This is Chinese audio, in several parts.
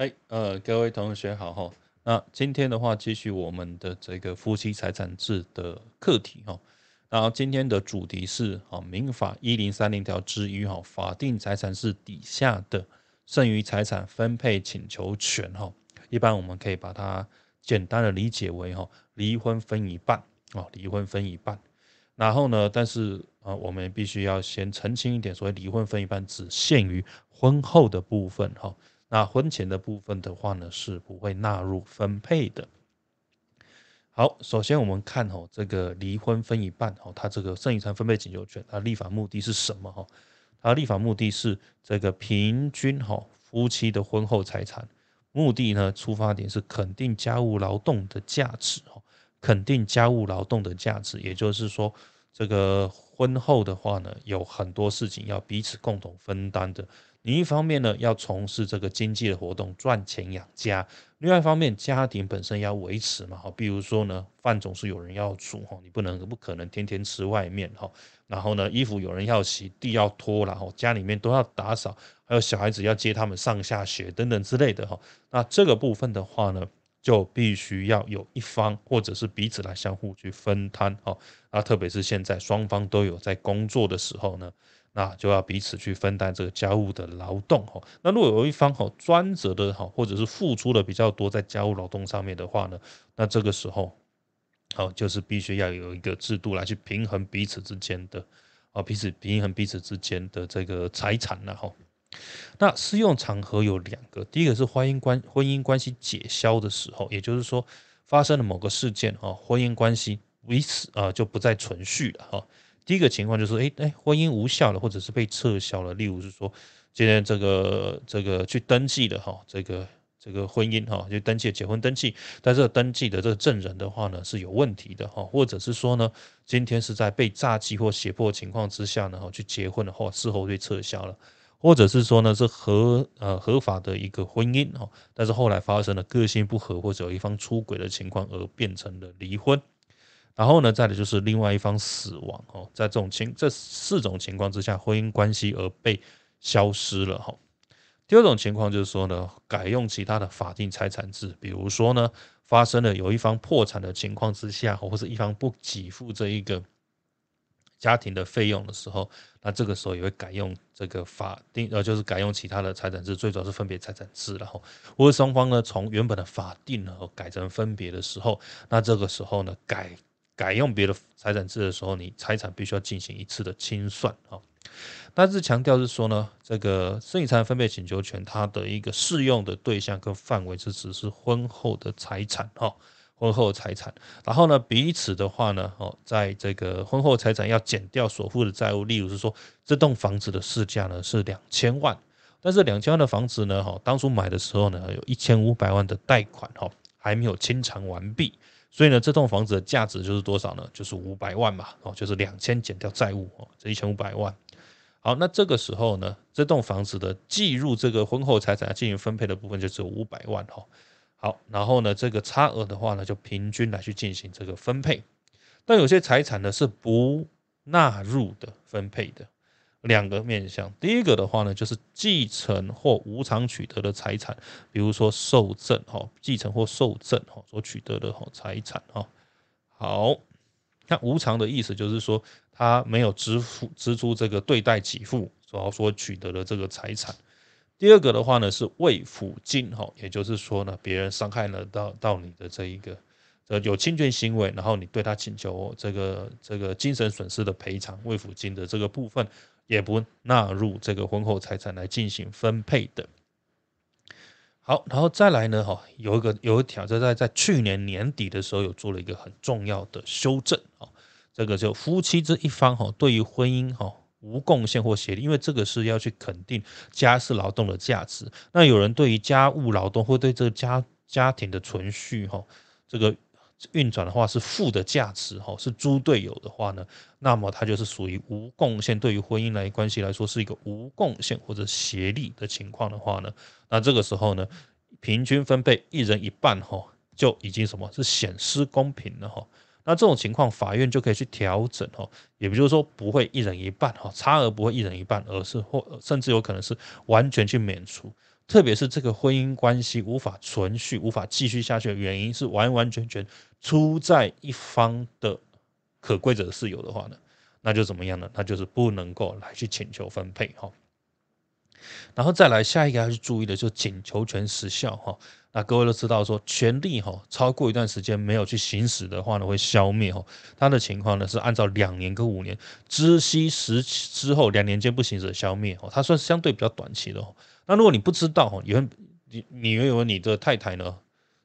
哎，呃，各位同学好哈。那今天的话，继续我们的这个夫妻财产制的课题哈。然后今天的主题是啊，民法一零三零条之一哈，法定财产制底下的剩余财产分配请求权哈。一般我们可以把它简单的理解为哈，离婚分一半哦，离婚分一半。然后呢，但是啊，我们必须要先澄清一点，所谓离婚分一半只限于婚后的部分哈。那婚前的部分的话呢，是不会纳入分配的。好，首先我们看哦，这个离婚分一半哦，它这个剩余财产分配请求权，它立法目的是什么哈？它立法目的是这个平均哈夫妻的婚后财产，目的呢出发点是肯定家务劳动的价值哈，肯定家务劳动的价值，也就是说，这个婚后的话呢，有很多事情要彼此共同分担的。你一方面呢要从事这个经济的活动赚钱养家，另外一方面家庭本身要维持嘛，哈，比如说呢饭总是有人要煮哈，你不能不可能天天吃外面哈，然后呢衣服有人要洗，地要拖然后家里面都要打扫，还有小孩子要接他们上下学等等之类的哈，那这个部分的话呢，就必须要有一方或者是彼此来相互去分摊哈，啊，特别是现在双方都有在工作的时候呢。那就要彼此去分担这个家务的劳动哈。那如果有一方哈专责的哈，或者是付出的比较多在家务劳动上面的话呢，那这个时候，好就是必须要有一个制度来去平衡彼此之间的啊，彼此平衡彼此之间的这个财产了哈。那适用场合有两个，第一个是婚姻关婚姻关系解消的时候，也就是说发生了某个事件啊，婚姻关系为此啊就不再存续了哈。第一个情况就是，哎哎，婚姻无效了，或者是被撤销了。例如是说，今天这个这个去登记的哈，这个这个婚姻哈，就登记结婚登记，但是登记的这个证人的话呢是有问题的哈，或者是说呢，今天是在被诈欺或胁迫情况之下呢，哈，去结婚的话，事后被撤销了，或者是说呢是合呃合法的一个婚姻哈，但是后来发生了个性不合或者有一方出轨的情况而变成了离婚。然后呢，再的就是另外一方死亡哦，在这种情这四种情况之下，婚姻关系而被消失了哈。第二种情况就是说呢，改用其他的法定财产制，比如说呢，发生了有一方破产的情况之下，或者一方不给付这一个家庭的费用的时候，那这个时候也会改用这个法定呃，就是改用其他的财产制，最主要是分别财产制然后或者双方呢从原本的法定呢改成分别的时候，那这个时候呢改。改用别的财产制的时候，你财产必须要进行一次的清算啊。但是强调是说呢，这个剩余财产分配请求权它的一个适用的对象跟范围是只是婚后的财产哈，婚后财产。然后呢，彼此的话呢，哦，在这个婚后财产要减掉所负的债务，例如是说这栋房子的市价呢是两千万，但是两千万的房子呢，哈，当初买的时候呢，有一千五百万的贷款哈，还没有清偿完毕。所以呢，这栋房子的价值就是多少呢？就是五百万嘛，哦，就是两千减掉债务哦，这一千五百万。好，那这个时候呢，这栋房子的计入这个婚后财产进行分配的部分就只有五百万哈。好，然后呢，这个差额的话呢，就平均来去进行这个分配。但有些财产呢是不纳入的分配的。两个面向，第一个的话呢，就是继承或无偿取得的财产，比如说受赠哈，继承或受赠哈所取得的哈财产哈。好，那无偿的意思就是说，他没有支付支出这个对待给付所所取得的这个财产。第二个的话呢，是慰抚金哈，也就是说呢，别人伤害了到到你的这一个呃有侵权行为，然后你对他请求这个这个精神损失的赔偿慰抚金的这个部分。也不纳入这个婚后财产来进行分配的。好，然后再来呢，哈，有一个有一条，就在在去年年底的时候有做了一个很重要的修正啊，这个就夫妻这一方哈，对于婚姻哈无贡献或协力，因为这个是要去肯定家事劳动的价值。那有人对于家务劳动或对这个家家庭的存续哈，这个。运转的话是负的价值哈，是猪队友的话呢，那么它就是属于无贡献。对于婚姻来关系来说是一个无贡献或者协力的情况的话呢，那这个时候呢，平均分配一人一半哈，就已经什么是显失公平了哈。那这种情况法院就可以去调整哈，也就是说不会一人一半哈，差额不会一人一半，而是或甚至有可能是完全去免除。特别是这个婚姻关系无法存续、无法继续下去的原因，是完完全全出在一方的可规则事由的话呢，那就怎么样呢？那就是不能够来去请求分配哈。然后再来下一个要去注意的，就是请求权时效哈。那各位都知道说，权利哈超过一段时间没有去行使的话呢，会消灭哈。它的情况呢是按照两年跟五年知悉时之后两年间不行使消灭哦，它算相对比较短期的哦。那如果你不知道哈，原你你以为你的太太呢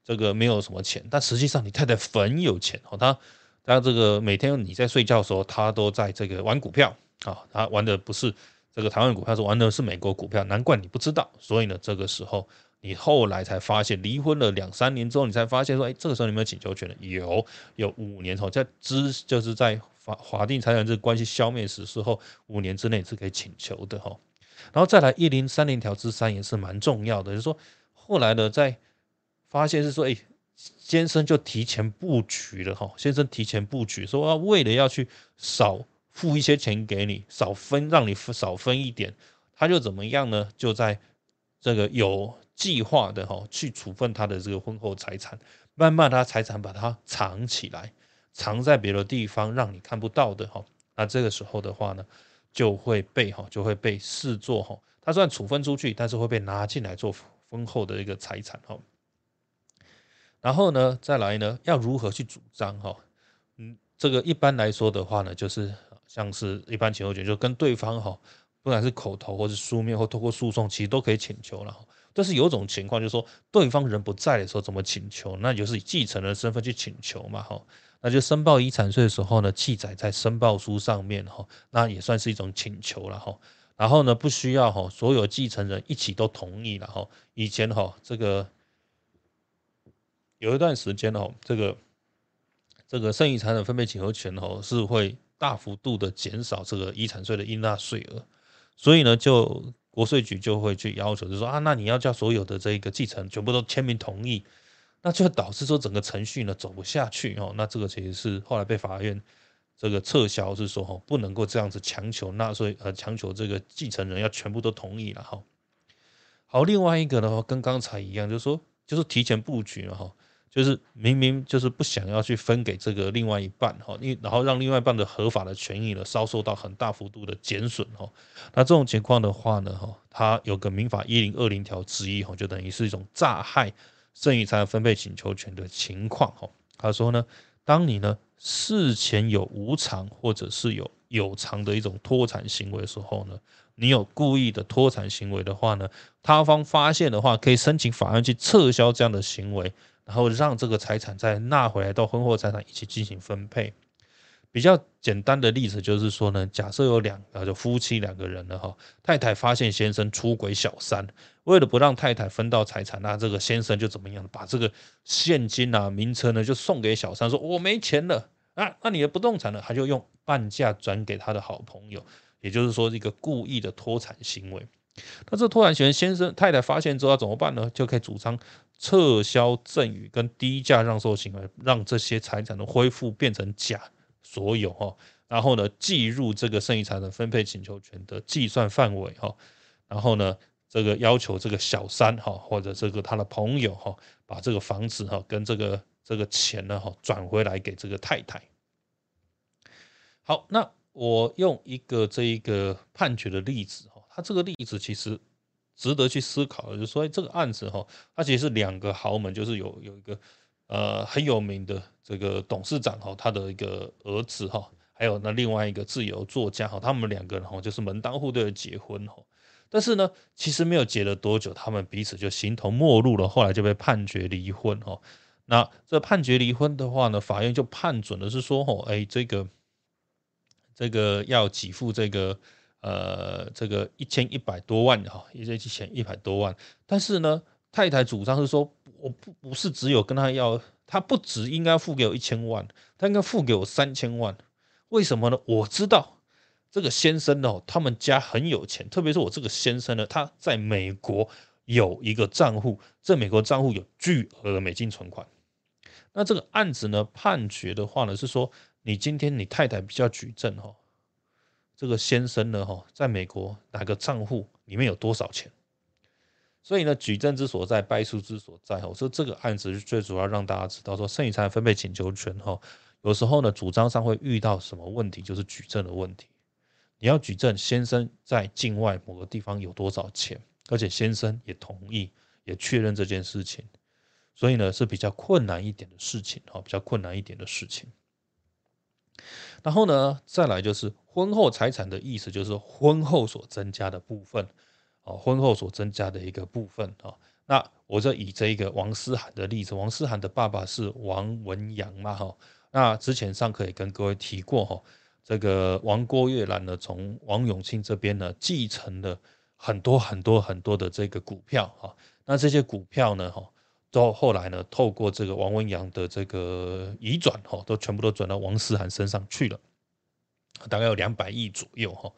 这个没有什么钱，但实际上你太太很有钱哦，她她这个每天你在睡觉的时候，她都在这个玩股票啊，她玩的不是这个台湾股票，是玩的是美国股票，难怪你不知道。所以呢，这个时候。你后来才发现，离婚了两三年之后，你才发现说，哎，这个时候你有没有请求权？有，有五年后，在知就是在法法定财产制关系消灭时事后，五年之内是可以请求的哈。然后再来一零三零条之三也是蛮重要的，就是说后来呢，在发现是说，哎，先生就提前布局了哈，先生提前布局说，啊，为了要去少付一些钱给你，少分让你少分一点，他就怎么样呢？就在这个有。计划的哈，去处分他的这个婚后财产，慢慢他财产把它藏起来，藏在别的地方，让你看不到的哈。那这个时候的话呢，就会被哈，就会被视作哈，他虽然处分出去，但是会被拿进来做婚后的一个财产哈。然后呢，再来呢，要如何去主张哈？嗯，这个一般来说的话呢，就是像是一般请求权，就跟对方哈，不管是口头或是书面或透过诉讼，其实都可以请求了。但是有一种情况，就是说对方人不在的时候怎么请求？那就是以继承人身份去请求嘛，哈，那就申报遗产税的时候呢，记载在申报书上面，哈，那也算是一种请求了，哈。然后呢，不需要哈，所有继承人一起都同意了，哈。以前哈，这个有一段时间哦，这个这个剩余财产分配请求权哦，是会大幅度的减少这个遗产税的应纳税额，所以呢，就。国税局就会去要求，就说啊，那你要叫所有的这个继承全部都签名同意，那就导致说整个程序呢走不下去哦。那这个其实是后来被法院这个撤销，是说哈不能够这样子强求纳税，呃强求这个继承人要全部都同意了哈。好，另外一个呢，跟刚才一样，就是说就是提前布局了哈。就是明明就是不想要去分给这个另外一半哈，因然后让另外一半的合法的权益呢遭受到很大幅度的减损哈，那这种情况的话呢哈，它有个民法一零二零条之一哈，就等于是一种诈害剩余财产分配请求权的情况哈。他说呢，当你呢事前有无偿或者是有有偿的一种脱产行为的时候呢，你有故意的脱产行为的话呢，他方发现的话，可以申请法院去撤销这样的行为。然后让这个财产再纳回来到婚后财产一起进行分配。比较简单的例子就是说呢，假设有两个就夫妻两个人了哈，太太发现先生出轨小三，为了不让太太分到财产，那这个先生就怎么样，把这个现金啊、名车呢就送给小三，说我没钱了啊，那你的不动产呢，他就用半价转给他的好朋友，也就是说一个故意的脱产行为。那这脱产权先生太太发现之后要怎么办呢？就可以主张。撤销赠与跟低价让售行为，让这些财产的恢复变成假所有哈，然后呢，计入这个剩余财产分配请求权的计算范围哈，然后呢，这个要求这个小三哈或者这个他的朋友哈，把这个房子哈跟这个这个钱呢哈转回来给这个太太。好，那我用一个这一个判决的例子哈，他这个例子其实。值得去思考，就是说这个案子哈，它其实是两个豪门，就是有有一个呃很有名的这个董事长哈，他的一个儿子哈，还有那另外一个自由作家哈，他们两个人哈就是门当户对的结婚哈，但是呢，其实没有结了多久，他们彼此就形同陌路了，后来就被判决离婚哈。那这判决离婚的话呢，法院就判准的是说哈，哎，这个这个要给付这个。呃，这个一千一百多万哈，一千一千一百多万，但是呢，太太主张是说，我不不是只有跟他要，他不只应该付给我一千万，他应该付给我三千万，为什么呢？我知道这个先生哦，他们家很有钱，特别是我这个先生呢，他在美国有一个账户，这美国账户有巨额的美金存款。那这个案子呢，判决的话呢，是说你今天你太太比较举证哈。这个先生呢，哈，在美国哪个账户里面有多少钱？所以呢，举证之所在，败诉之所在。我说这个案子是最主要让大家知道，说剩余财产分配请求权哈，有时候呢，主张上会遇到什么问题，就是举证的问题。你要举证先生在境外某个地方有多少钱，而且先生也同意，也确认这件事情，所以呢是比较困难一点的事情哈，比较困难一点的事情。然后呢，再来就是婚后财产的意思，就是婚后所增加的部分，哦，婚后所增加的一个部分啊。那我就以这一个王思涵的例子，王思涵的爸爸是王文洋嘛，哈。那之前上课也跟各位提过哈，这个王郭月兰呢，从王永庆这边呢继承了很多很多很多的这个股票哈。那这些股票呢，哈。到后来呢，透过这个王文洋的这个移转，哈，都全部都转到王思涵身上去了，大概有两百亿左右，哈。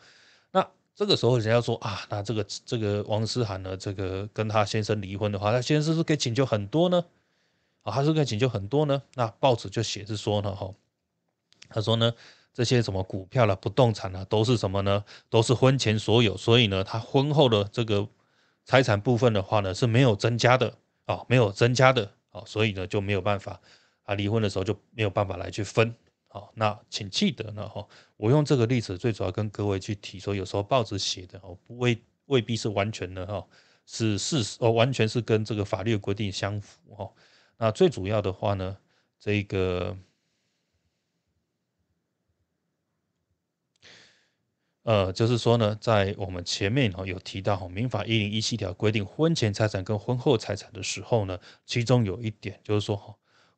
那这个时候人家说啊，那这个这个王思涵呢，这个跟他先生离婚的话，他先生是不是可以请求很多呢？啊，他是可以请求很多呢？那报纸就写是说呢，哈，他说呢，这些什么股票了、不动产啊，都是什么呢？都是婚前所有，所以呢，他婚后的这个财产部分的话呢，是没有增加的。哦，没有增加的，哦，所以呢就没有办法，啊，离婚的时候就没有办法来去分，好，那请记得呢，哈，我用这个例子最主要跟各位去提说，有时候报纸写的哦，不未未必是完全的哈，是事实哦，完全是跟这个法律规定相符哈，那最主要的话呢，这个。呃，就是说呢，在我们前面哈有提到哈，民法一零一七条规定婚前财产跟婚后财产的时候呢，其中有一点就是说哈，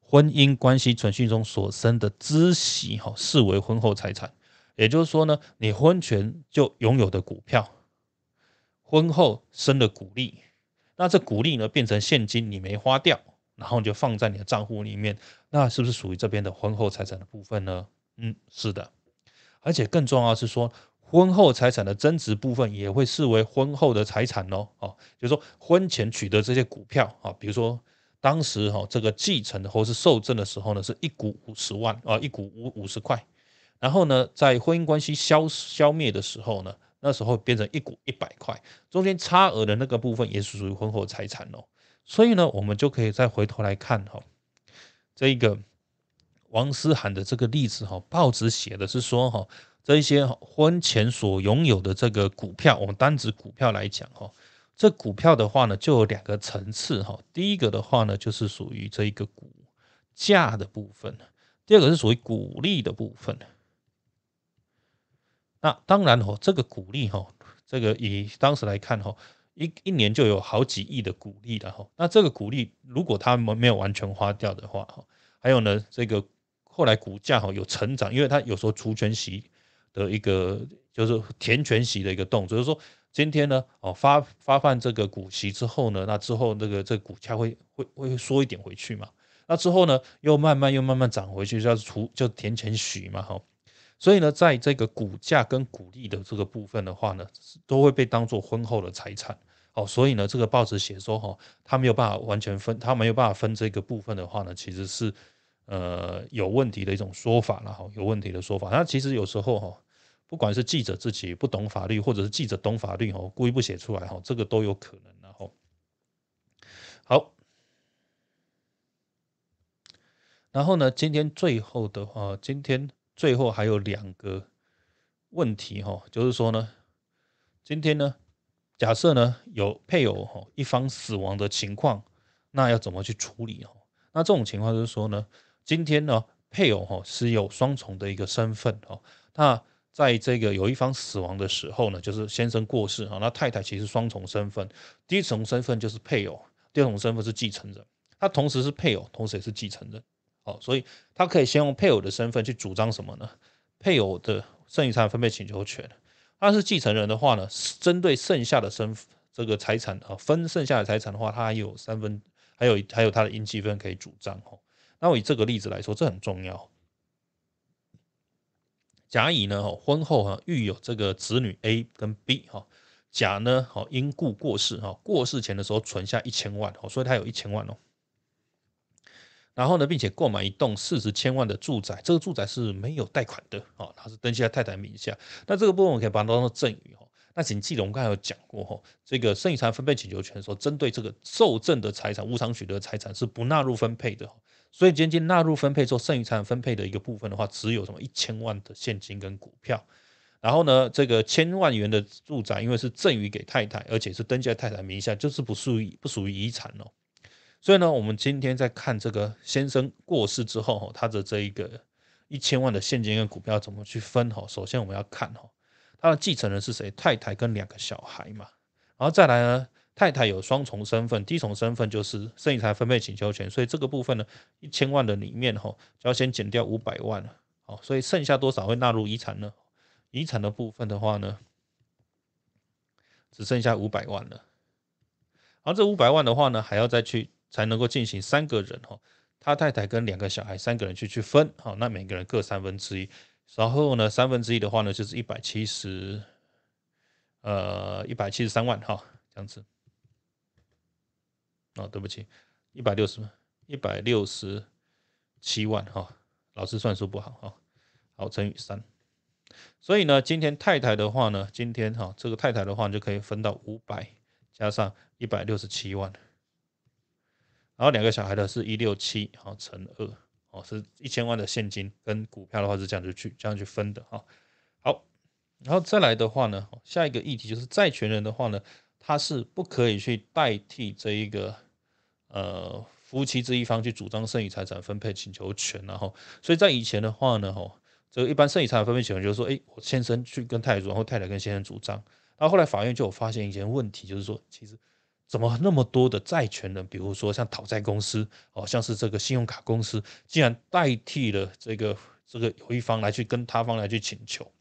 婚姻关系存续中所生的孳息哈，视为婚后财产。也就是说呢，你婚前就拥有的股票，婚后生的股利，那这股利呢变成现金，你没花掉，然后就放在你的账户里面，那是不是属于这边的婚后财产的部分呢？嗯，是的，而且更重要是说。婚后财产的增值部分也会视为婚后的财产哦，哦，就是说婚前取得这些股票啊，比如说当时哈这个继承或是受赠的时候呢，是一股五十万啊，一股五五十块，然后呢，在婚姻关系消消灭的时候呢，那时候变成一股一百块，中间差额的那个部分也是属于婚后财产哦，所以呢，我们就可以再回头来看哈，这一个王思涵的这个例子哈，报纸写的是说哈。这一些婚前所拥有的这个股票，我们单指股票来讲哈，这股票的话呢，就有两个层次哈。第一个的话呢，就是属于这一个股价的部分；第二个是属于股利的部分。那当然哈，这个股利哈，这个以当时来看哈，一一年就有好几亿的股利了哈。那这个股利如果他们没有完全花掉的话哈，还有呢，这个后来股价哈有成长，因为它有时候除权息。的一个就是填权息的一个动作，就是说今天呢，哦发发放这个股息之后呢，那之后那个这个股价会会会缩一点回去嘛，那之后呢又慢慢又慢慢涨回去，叫除就填权息嘛，哈，所以呢，在这个股价跟股利的这个部分的话呢，都会被当做婚后的财产，哦，所以呢，这个报纸写说哈，他没有办法完全分，他没有办法分这个部分的话呢，其实是。呃，有问题的一种说法了哈，有问题的说法。那其实有时候哈，不管是记者自己不懂法律，或者是记者懂法律哦，故意不写出来哈，这个都有可能。然后，好，然后呢，今天最后的话，今天最后还有两个问题哈，就是说呢，今天呢，假设呢有配偶哈一方死亡的情况，那要怎么去处理哈？那这种情况就是说呢。今天呢，配偶哈是有双重的一个身份哈。那在这个有一方死亡的时候呢，就是先生过世啊，那太太其实双重身份，第一重身份就是配偶，第二重身份是继承人。他同时是配偶，同时也是继承人。哦，所以他可以先用配偶的身份去主张什么呢？配偶的剩余财产分配请求权。他是继承人的话呢，针对剩下的身这个财产啊，分剩下的财产的话，他还有三分，还有还有他的应继分可以主张哦。那我以这个例子来说，这很重要。甲乙呢，哈，婚后哈育有这个子女 A 跟 B 哈，甲呢，哈因故过世哈，过世前的时候存下一千万，哦，所以他有一千万哦。然后呢，并且购买一栋四十千万的住宅，这个住宅是没有贷款的，哦，它是登记在太太名下。那这个部分我可以把它当做赠与，哈。那请记得我们刚才有讲过哈，这个剩余财产分配请求权的时候，针对这个受赠的财产、无偿取得财产是不纳入分配的。所以今天纳入分配之后，剩余财产分配的一个部分的话，只有什么一千万的现金跟股票。然后呢，这个千万元的住宅，因为是赠与给太太，而且是登记在太太名下，就是不属于不属于遗产哦。所以呢，我们今天在看这个先生过世之后哈，他的这一个一千万的现金跟股票怎么去分哈？首先我们要看哈，他的继承人是谁？太太跟两个小孩嘛。然后再来呢，太太有双重身份，第一重身份就是剩余财分配请求权，所以这个部分呢，一千万的里面哈，就要先减掉五百万了。好，所以剩下多少会纳入遗产呢？遗产的部分的话呢，只剩下五百万了。而这五百万的话呢，还要再去才能够进行三个人哈，他太太跟两个小孩三个人去去分好，那每个人各三分之一。然后呢，三分之一的话呢，就是一百七十，呃，一百七十三万哈，这样子。哦，对不起，一百六十万，一百六十七万哈，老师算数不好哈，好乘以三。所以呢，今天太太的话呢，今天哈这个太太的话就可以分到五百加上一百六十七万，然后两个小孩的是一六七，好乘二，哦是一千万的现金跟股票的话是这样子去这样去分的哈。好，然后再来的话呢，下一个议题就是债权人的话呢，他是不可以去代替这一个呃夫妻这一方去主张剩余财产分配请求权，然后所以在以前的话呢，哈。这个一般剩余财产分配请求就是说，哎，我先生去跟太太主张，或太太跟先生主张，然后后来法院就有发现一件问题，就是说，其实怎么那么多的债权人，比如说像讨债公司，哦，像是这个信用卡公司，竟然代替了这个这个有一方来去跟他方来去请求，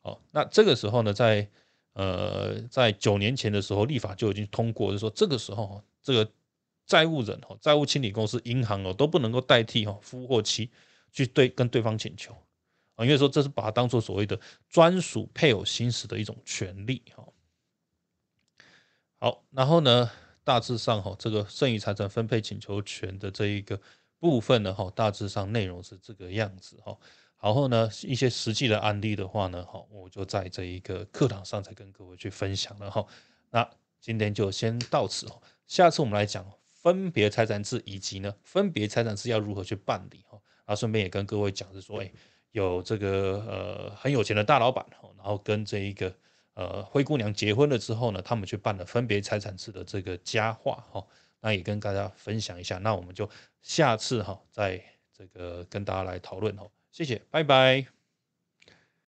哦，那这个时候呢，在呃在九年前的时候，立法就已经通过，就是说这个时候这个债务人哦，债务清理公司、银行哦，都不能够代替哈夫或妻去对跟对方请求。啊，因为说这是把它当做所谓的专属配偶行使的一种权利，哈。好，然后呢，大致上哈，这个剩余财产分配请求权的这一个部分呢，哈，大致上内容是这个样子，哈。然后呢，一些实际的案例的话呢，哈，我就在这一个课堂上再跟各位去分享了，哈。那今天就先到此，哦，下次我们来讲分别财产制以及呢分别财产制要如何去办理，哈。啊，顺便也跟各位讲是说，哎。有这个呃很有钱的大老板，然后跟这一个呃灰姑娘结婚了之后呢，他们去办了分别财产制的这个佳话哈，那也跟大家分享一下，那我们就下次哈再这个跟大家来讨论哈，谢谢，拜拜。